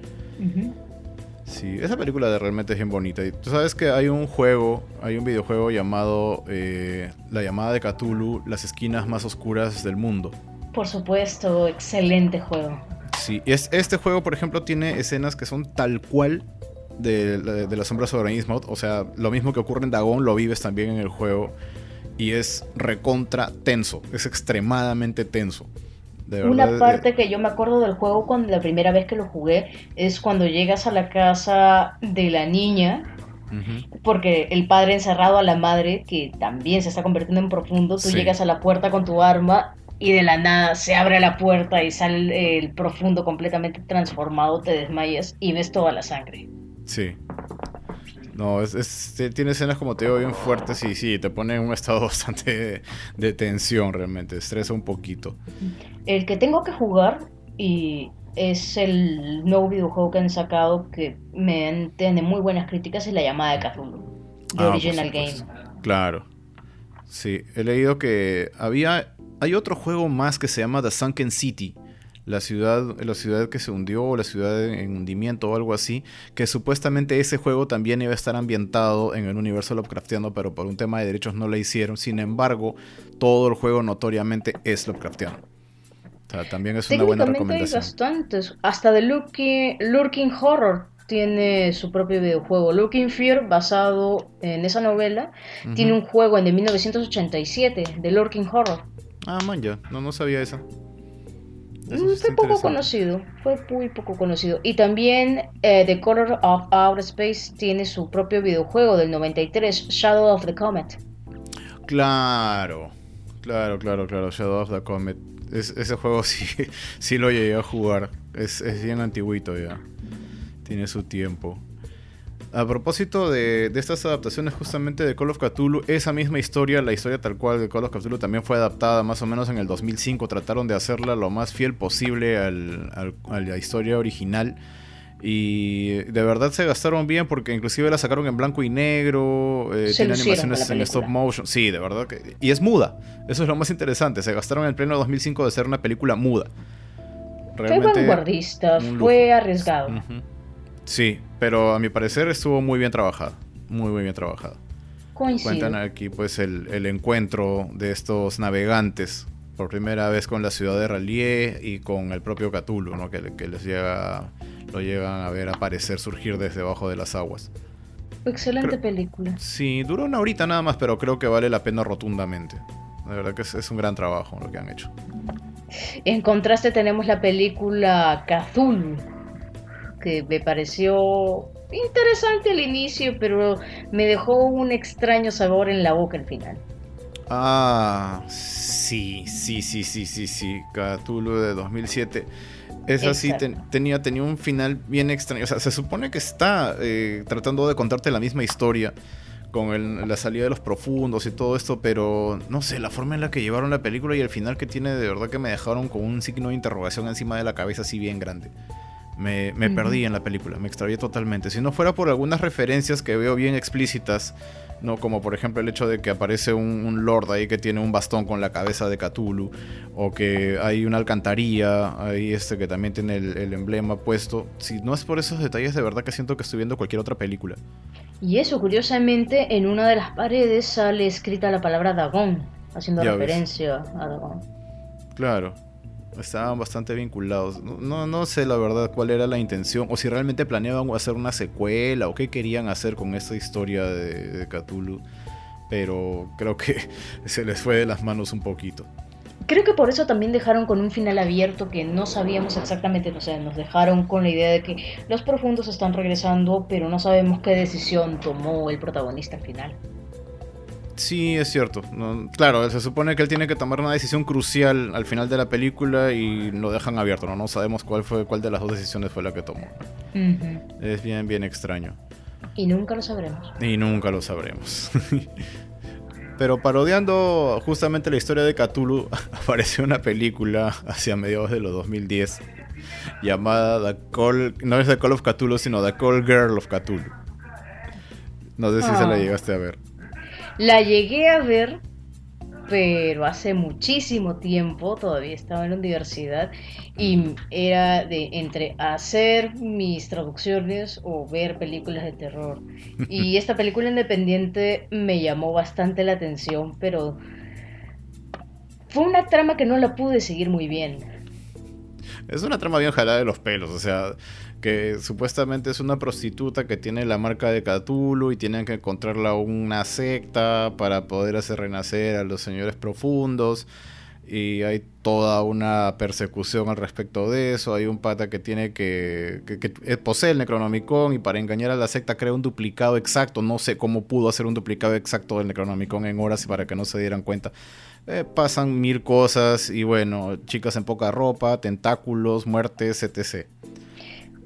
Sí, esa película de realmente es bien bonita. Y tú sabes que hay un juego, hay un videojuego llamado eh, La llamada de Cthulhu, las esquinas más oscuras del mundo. Por supuesto, excelente juego. Sí, es, este juego, por ejemplo, tiene escenas que son tal cual de, de, la sombra sobre Innsmouth. O sea, lo mismo que ocurre en Dagon lo vives también en el juego. Y es recontra tenso, es extremadamente tenso. Una parte que yo me acuerdo del juego cuando la primera vez que lo jugué es cuando llegas a la casa de la niña, porque el padre encerrado a la madre, que también se está convirtiendo en profundo, tú llegas a la puerta con tu arma y de la nada se abre la puerta y sale el profundo completamente transformado, te desmayas y ves toda la sangre. Sí. No, es, tiene escenas como te digo bien fuertes y sí, te pone en un estado bastante de, tensión realmente, estresa un poquito. El que tengo que jugar y es el nuevo videojuego que han sacado que me tiene muy buenas críticas es la llamada de Cthulhu, de ah, Original Game. Claro. Sí, he leído que había hay otro juego más que se llama The Sunken City la ciudad, la ciudad que se hundió o la ciudad en hundimiento o algo así, que supuestamente ese juego también iba a estar ambientado en el universo Lovecraftiano, pero por un tema de derechos no lo hicieron. Sin embargo, todo el juego notoriamente es Lovecraftiano. O sea, también es una buena recomendación. Hay bastantes. Hasta The Lurking, Lurking Horror tiene su propio videojuego. Lurking Fear, basado en esa novela, tiene un juego en de 1987, The Lurking Horror. Ah, man, ya. No, no sabía eso. Mm, fue poco conocido, fue muy poco conocido. Y también eh, The Color of Outer Space tiene su propio videojuego del 93, Shadow of the Comet. Claro, claro, claro, claro, Shadow of the Comet. ese juego sí, sí lo llegué a jugar, es, es bien antiguito ya, tiene su tiempo. A propósito de, estas adaptaciones justamente de Call of Cthulhu, esa misma historia, la historia tal cual de Call of Cthulhu también fue adaptada más o menos en el 2005. Trataron de hacerla lo más fiel posible a la historia original. Y de verdad se gastaron bien porque inclusive la sacaron en blanco y negro, eh, tiene animaciones en stop motion. Sí, de verdad que... Y es muda. Eso es lo más interesante. Se gastaron en el pleno 2005 de ser una película muda. Realmente, fue vanguardista, fue arriesgado. Sí, pero a mi parecer estuvo muy bien trabajado. Muy, muy bien trabajado. Cuentan aquí pues el, el encuentro de estos navegantes por primera vez con la ciudad de Rallier y con el propio Cthulhu, ¿no? que, que les llega lo llegan a ver aparecer, surgir desde debajo de las aguas. Excelente película. Sí, duró una horita nada más, pero creo que vale la pena rotundamente. La verdad que es, un gran trabajo lo que han hecho. En contraste tenemos la película Cthulhu, que me pareció interesante al inicio, pero me dejó un extraño sabor en la boca al final. Ah, sí, sí, sí, sí, sí, sí. Cthulhu de 2007. Esa sí tenía, tenía un final bien extraño. O sea, se supone que está eh, tratando de contarte la misma historia con la salida de los profundos y todo esto, pero no sé, la forma en la que llevaron la película y el final que tiene, de verdad que me dejaron con un signo de interrogación encima de la cabeza así bien grande. Me, perdí en la película, me extravié totalmente. Si no fuera por algunas referencias que veo bien explícitas ¿no? Como por ejemplo el hecho de que aparece un, lord ahí que tiene un bastón con la cabeza de Cthulhu, o que hay una alcantarilla ahí este que también tiene el, emblema puesto. Si no es por esos detalles, de verdad que siento que estoy viendo cualquier otra película. Y eso, curiosamente, en una de las paredes sale escrita la palabra Dagon, haciendo referencia a Dagon. Claro estaban bastante vinculados. No, no sé la verdad cuál era la intención, o si realmente planeaban hacer una secuela, o qué querían hacer con esta historia de, de Cthulhu, pero creo que se les fue de las manos un poquito. Creo que por eso también dejaron con un final abierto que no sabíamos exactamente, o sea, nos dejaron con la idea de que los profundos están regresando, pero no sabemos qué decisión tomó el protagonista al final. Sí, es cierto. claro, se supone que él tiene que tomar una decisión crucial al final de la película y lo dejan abierto, ¿no? No sabemos cuál fue cuál de las dos decisiones fue la que tomó. Es bien, bien extraño. Y nunca lo sabremos. Y nunca lo sabremos. Pero parodiando justamente la historia de Cthulhu, apareció una película hacia mediados de los 2010 llamada The Call, no es The Call of Cthulhu, sino The Call Girl of Cthulhu. No sé si se la ah. llegaste a ver. La llegué a ver, pero hace muchísimo tiempo, todavía estaba en la universidad, y era de entre hacer mis traducciones o ver películas de terror. Y esta película independiente me llamó bastante la atención, pero fue una trama que no la pude seguir muy bien. Es una trama bien jalada de los pelos, o sea, que supuestamente es una prostituta que tiene la marca de Cthulhu y tienen que encontrarla una secta para poder hacer renacer a los señores profundos y hay toda una persecución al respecto de eso. Hay un pata que tiene que, que, posee el Necronomicon y para engañar a la secta crea un duplicado exacto. No sé cómo pudo hacer un duplicado exacto del Necronomicon en horas y para que no se dieran cuenta. Eh, pasan mil cosas y bueno, chicas en poca ropa, tentáculos, muertes, etc.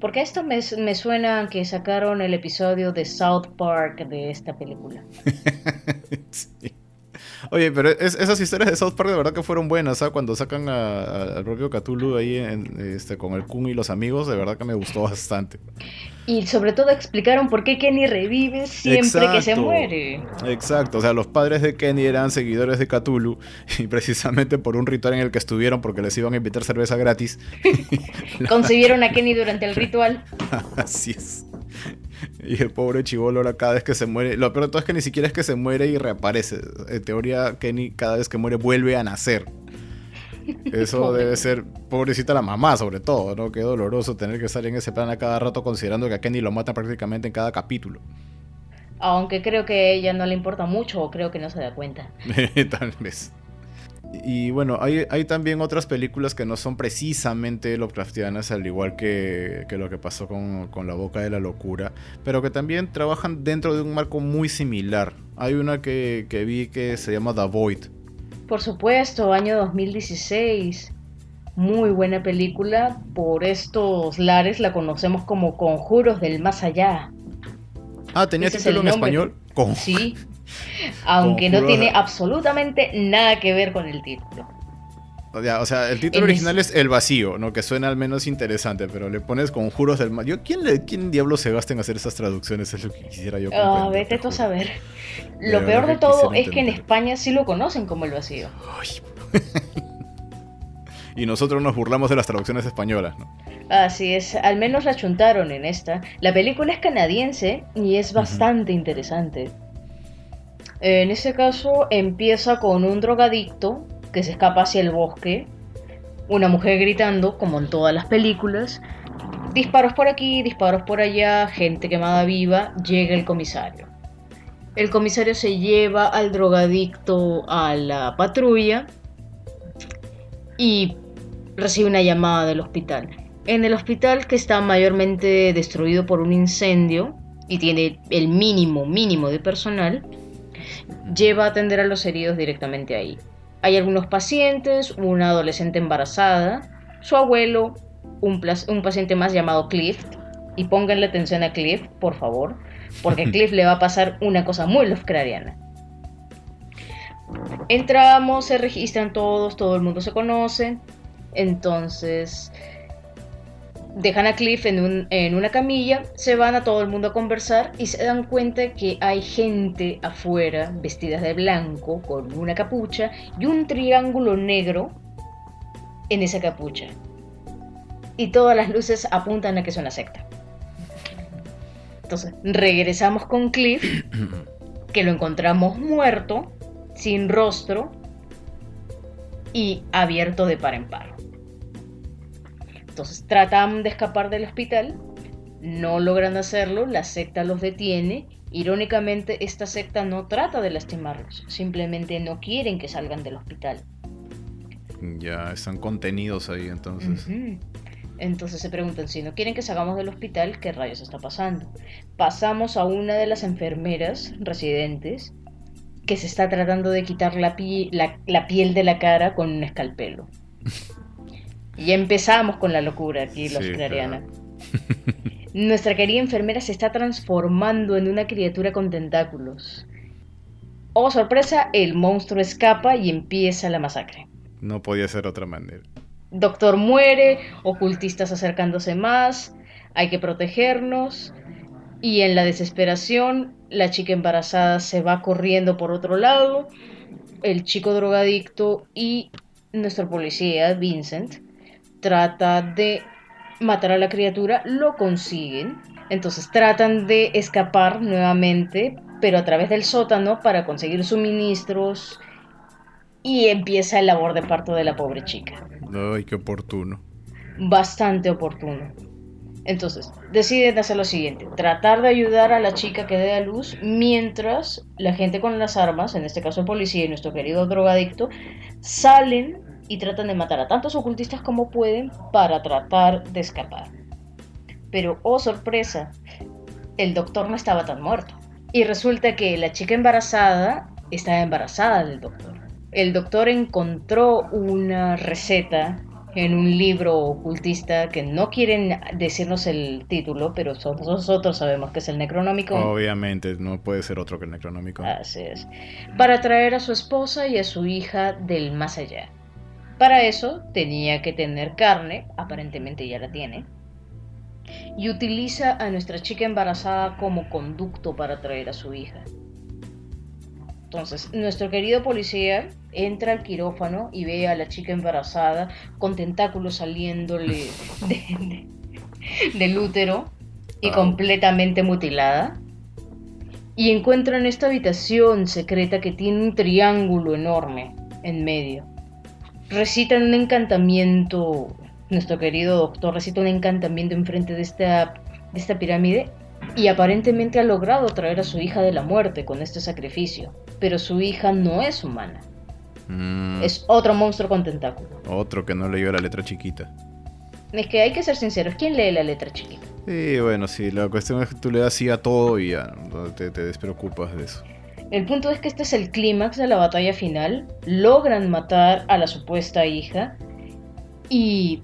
Porque esto me, suena que sacaron el episodio de South Park de esta película. sí. Oye, pero esas historias de South Park de verdad que fueron buenas, ¿sabes? Cuando sacan al propio Cthulhu ahí este, con el Kun y los amigos, de verdad que me gustó bastante. Y sobre todo explicaron por qué Kenny revive siempre que se muere. Exacto, o sea, los padres de Kenny eran seguidores de Cthulhu y precisamente por un ritual en el que estuvieron porque les iban a invitar cerveza gratis. Concibieron a Kenny durante el ritual. Así es. Y el pobre chivolo ahora cada vez que se muere, lo peor de todo es que ni siquiera es que se muere y reaparece. En teoría, Kenny cada vez que muere vuelve a nacer. Eso debe ser pobrecita la mamá, sobre todo, ¿no? Qué doloroso tener que estar en ese plan a cada rato considerando que a Kenny lo mata prácticamente en cada capítulo. Aunque creo que a ella no le importa mucho o creo que no se da cuenta. Tal vez. Y bueno, hay, también otras películas que no son precisamente Lovecraftianas, al igual que, lo que pasó con, La Boca de la Locura, pero que también trabajan dentro de un marco muy similar. Hay una que, que vi que se llama The Void, por supuesto, año 2016. Muy buena película. Por estos lares la conocemos como Conjuros del Más Allá. Ah, tenía título en español. Sí. Aunque no tiene absolutamente nada que ver con el título. o sea, el título original es El Vacío, ¿no? Que suena al menos interesante, pero le pones conjuros del mal. Yo, ¿quién, le, ¿Quién diablo se gasta en hacer esas traducciones? Es lo que quisiera yo Ah, vete tú a saber. Lo peor de todo es que en España sí lo conocen como El Vacío. y nosotros nos burlamos de las traducciones españolas, ¿no? Así es, al menos la chuntaron en esta. La película es canadiense y es bastante interesante. En ese caso empieza con un drogadicto que se escapa hacia el bosque, una mujer gritando, como en todas las películas, disparos por aquí, disparos por allá, gente quemada viva, llega el comisario. El comisario se lleva al drogadicto a la patrulla y recibe una llamada del hospital. En el hospital que está mayormente destruido por un incendio y tiene el mínimo mínimo de personal, lleva a atender a los heridos directamente ahí. Hay algunos pacientes, una adolescente embarazada, su abuelo, un, un paciente más llamado Cliff, y pónganle atención a Cliff, por favor, porque a Cliff le va a pasar una cosa muy Lovecraftiana. Entramos, se registran todos, todo el mundo se conoce, entonces dejan a Cliff en, en, una camilla, se van a todo el mundo a conversar y se dan cuenta que hay gente afuera vestida de blanco con una capucha y un triángulo negro en esa capucha. Y todas las luces apuntan a que es una secta. Entonces, regresamos con Cliff, que lo encontramos muerto, sin rostro y abierto de par en par. Entonces tratan de escapar del hospital, no logran hacerlo, la secta los detiene. Irónicamente, esta secta no trata de lastimarlos, simplemente no quieren que salgan del hospital. Ya están contenidos ahí entonces. Entonces se preguntan si no quieren que salgamos del hospital, ¿qué rayos está pasando? Pasamos a una de las enfermeras residentes que se está tratando de quitar la, la piel de la cara con un escalpelo. Y empezamos con la locura aquí, los clariana. Nuestra querida enfermera se está transformando en una criatura con tentáculos. Oh, sorpresa, el monstruo escapa y empieza la masacre. No podía ser otra manera. Doctor muere, ocultistas acercándose más, hay que protegernos. Y en la desesperación, la chica embarazada se va corriendo por otro lado, el chico drogadicto y nuestro policía, Vincent, trata de matar a la criatura, lo consiguen. Entonces tratan de escapar nuevamente, pero a través del sótano para conseguir suministros. Y empieza el labor de parto de la pobre chica. Ay, qué oportuno. Bastante oportuno. Entonces, deciden hacer lo siguiente, tratar de ayudar a la chica que dé a luz mientras la gente con las armas, en este caso el policía y nuestro querido drogadicto, salen y tratan de matar a tantos ocultistas como pueden para tratar de escapar. Pero, oh sorpresa, el doctor no estaba tan muerto. Y resulta que la chica embarazada estaba embarazada del doctor. El doctor encontró una receta en un libro ocultista que no quieren decirnos el título, pero nosotros sabemos que es el Necronómico. Obviamente, no puede ser otro que el Necronómico. Así es. Para traer a su esposa y a su hija del más allá. Para eso tenía que tener carne, aparentemente ya la tiene, y utiliza a nuestra chica embarazada como conducto para traer a su hija. Entonces, nuestro querido policía entra al quirófano y ve a la chica embarazada con tentáculos saliéndole del útero y completamente mutilada. Y encuentra en esta habitación secreta que tiene un triángulo enorme en medio recitan un encantamiento, nuestro querido doctor recita un encantamiento enfrente de esta, de esta pirámide y aparentemente ha logrado traer a su hija de la muerte con este sacrificio, pero su hija no es humana. Mm. Es otro monstruo con tentáculo. Otro que no leyó la letra chiquita. Es que hay que ser sinceros, ¿quién lee la letra chiquita? Sí, bueno, sí, la cuestión es que tú le das sí a todo y ya, te, te despreocupas de eso. El punto es que este es el clímax de la batalla final. Logran matar a la supuesta hija. Y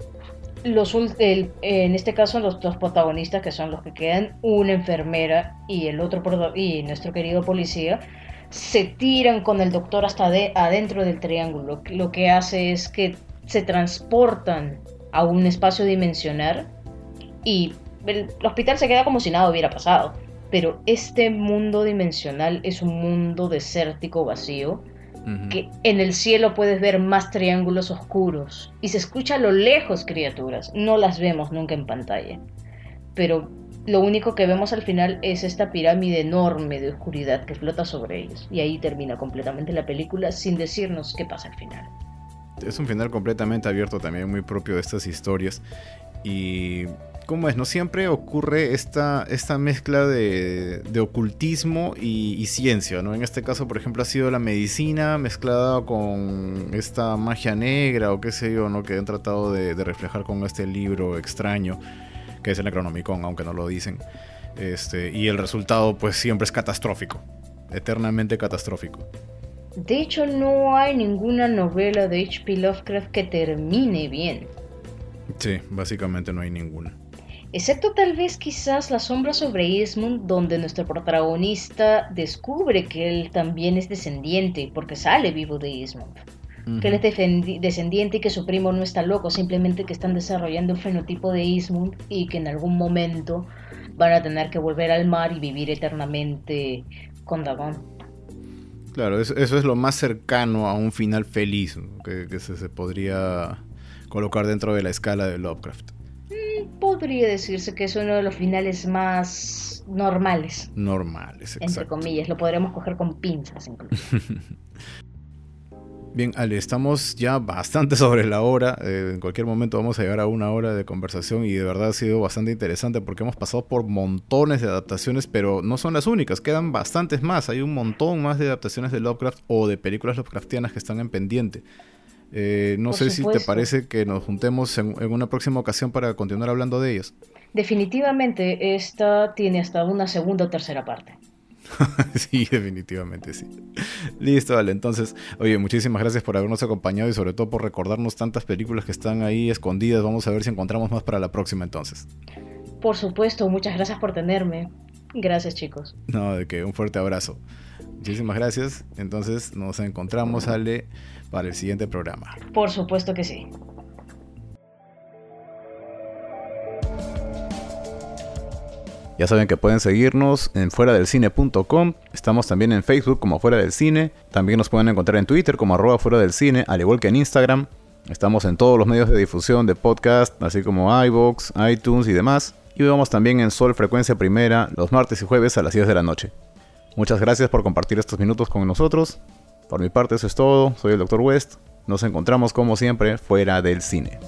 los, en este caso los dos protagonistas, que son los que quedan, una enfermera y el otro y nuestro querido policía, se tiran con el doctor hasta adentro del triángulo. Lo que hace es que se transportan a un espacio dimensional y el hospital se queda como si nada hubiera pasado. Pero este mundo dimensional es un mundo desértico vacío que en el cielo puedes ver más triángulos oscuros y se escucha a lo lejos criaturas, no las vemos nunca en pantalla. Pero lo único que vemos al final es esta pirámide enorme de oscuridad que flota sobre ellos. Y ahí termina completamente la película sin decirnos qué pasa al final. Es un final completamente abierto también, muy propio de estas historias. Y ¿cómo es? No siempre ocurre esta, esta mezcla de, ocultismo y, ciencia, ¿no? En este caso, por ejemplo, ha sido la medicina mezclada con esta magia negra o qué sé yo, ¿no? Que han tratado de, reflejar con este libro extraño, que es el Necronomicon, aunque no lo dicen. Este, y el resultado, pues, siempre es catastrófico, eternamente catastrófico. De hecho, no hay ninguna novela de H.P. Lovecraft que termine bien. Sí, básicamente no hay ninguna. Excepto tal vez quizás La sombra sobre Ismund, donde nuestro protagonista descubre que él también es descendiente, porque sale vivo de Ismund. Que él es descendiente y que su primo no está loco, simplemente que están desarrollando el fenotipo de Ismund y que en algún momento van a tener que volver al mar y vivir eternamente con Dagon. Claro, eso, es lo más cercano a un final feliz que, se podría colocar dentro de la escala de Lovecraft podría decirse que es uno de los finales más normales. Normales, exacto. Entre comillas, lo podremos coger con pinzas incluso. Bien, Ale, estamos ya bastante sobre la hora. Eh, en cualquier momento vamos a llegar a una hora de conversación y de verdad ha sido bastante interesante porque hemos pasado por montones de adaptaciones, pero no son las únicas, quedan bastantes más. Hay un montón más de adaptaciones de Lovecraft o de películas Lovecraftianas que están en pendiente. Eh, no sé si te parece que nos juntemos en, una próxima ocasión para continuar hablando de ellos. Definitivamente, esta tiene hasta una segunda o tercera parte. sí, definitivamente sí. Listo, vale. Entonces, oye, muchísimas gracias por habernos acompañado y sobre todo por recordarnos tantas películas que están ahí escondidas. Vamos a ver si encontramos más para la próxima entonces. Por supuesto, muchas gracias por tenerme. Gracias, chicos. No, de que un fuerte abrazo. Muchísimas gracias. Entonces, nos encontramos, Ale para el siguiente programa. Por supuesto que sí. Ya saben que pueden seguirnos en fuera del cine.com. Estamos también en Facebook como Fuera del Cine. También nos pueden encontrar en Twitter como arroba fuera del cine, al igual que en Instagram. Estamos en todos los medios de difusión de podcast, así como iVoox, iTunes y demás. Y vamos también en Sol Frecuencia Primera los martes y jueves a las 10 de la noche. Muchas gracias por compartir estos minutos con nosotros. Por mi parte eso es todo, soy el Dr. West, nos encontramos como siempre fuera del cine.